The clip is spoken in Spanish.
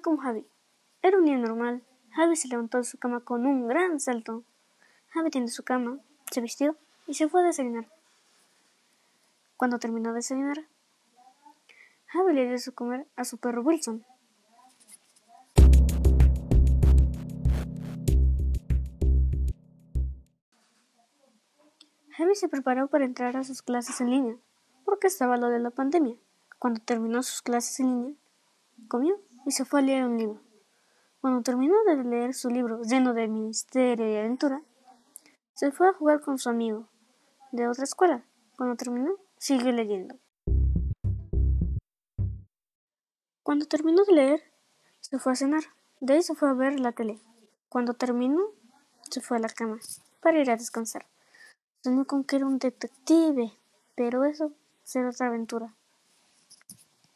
como Javi. Era un día normal. Javi se levantó de su cama con un gran salto. Javi tiende su cama, se vistió y se fue a desayunar. Cuando terminó de desayunar, Javi le dio su comer a su perro Wilson. Javi se preparó para entrar a sus clases en línea, porque estaba lo de la pandemia. Cuando terminó sus clases en línea, comió y se fue a leer un libro. Cuando terminó de leer su libro lleno de misterio y aventura, se fue a jugar con su amigo de otra escuela. Cuando terminó, siguió leyendo. Cuando terminó de leer, se fue a cenar. De ahí se fue a ver la tele. Cuando terminó, se fue a la cama para ir a descansar. Soñó con que era un detective, pero eso será otra aventura.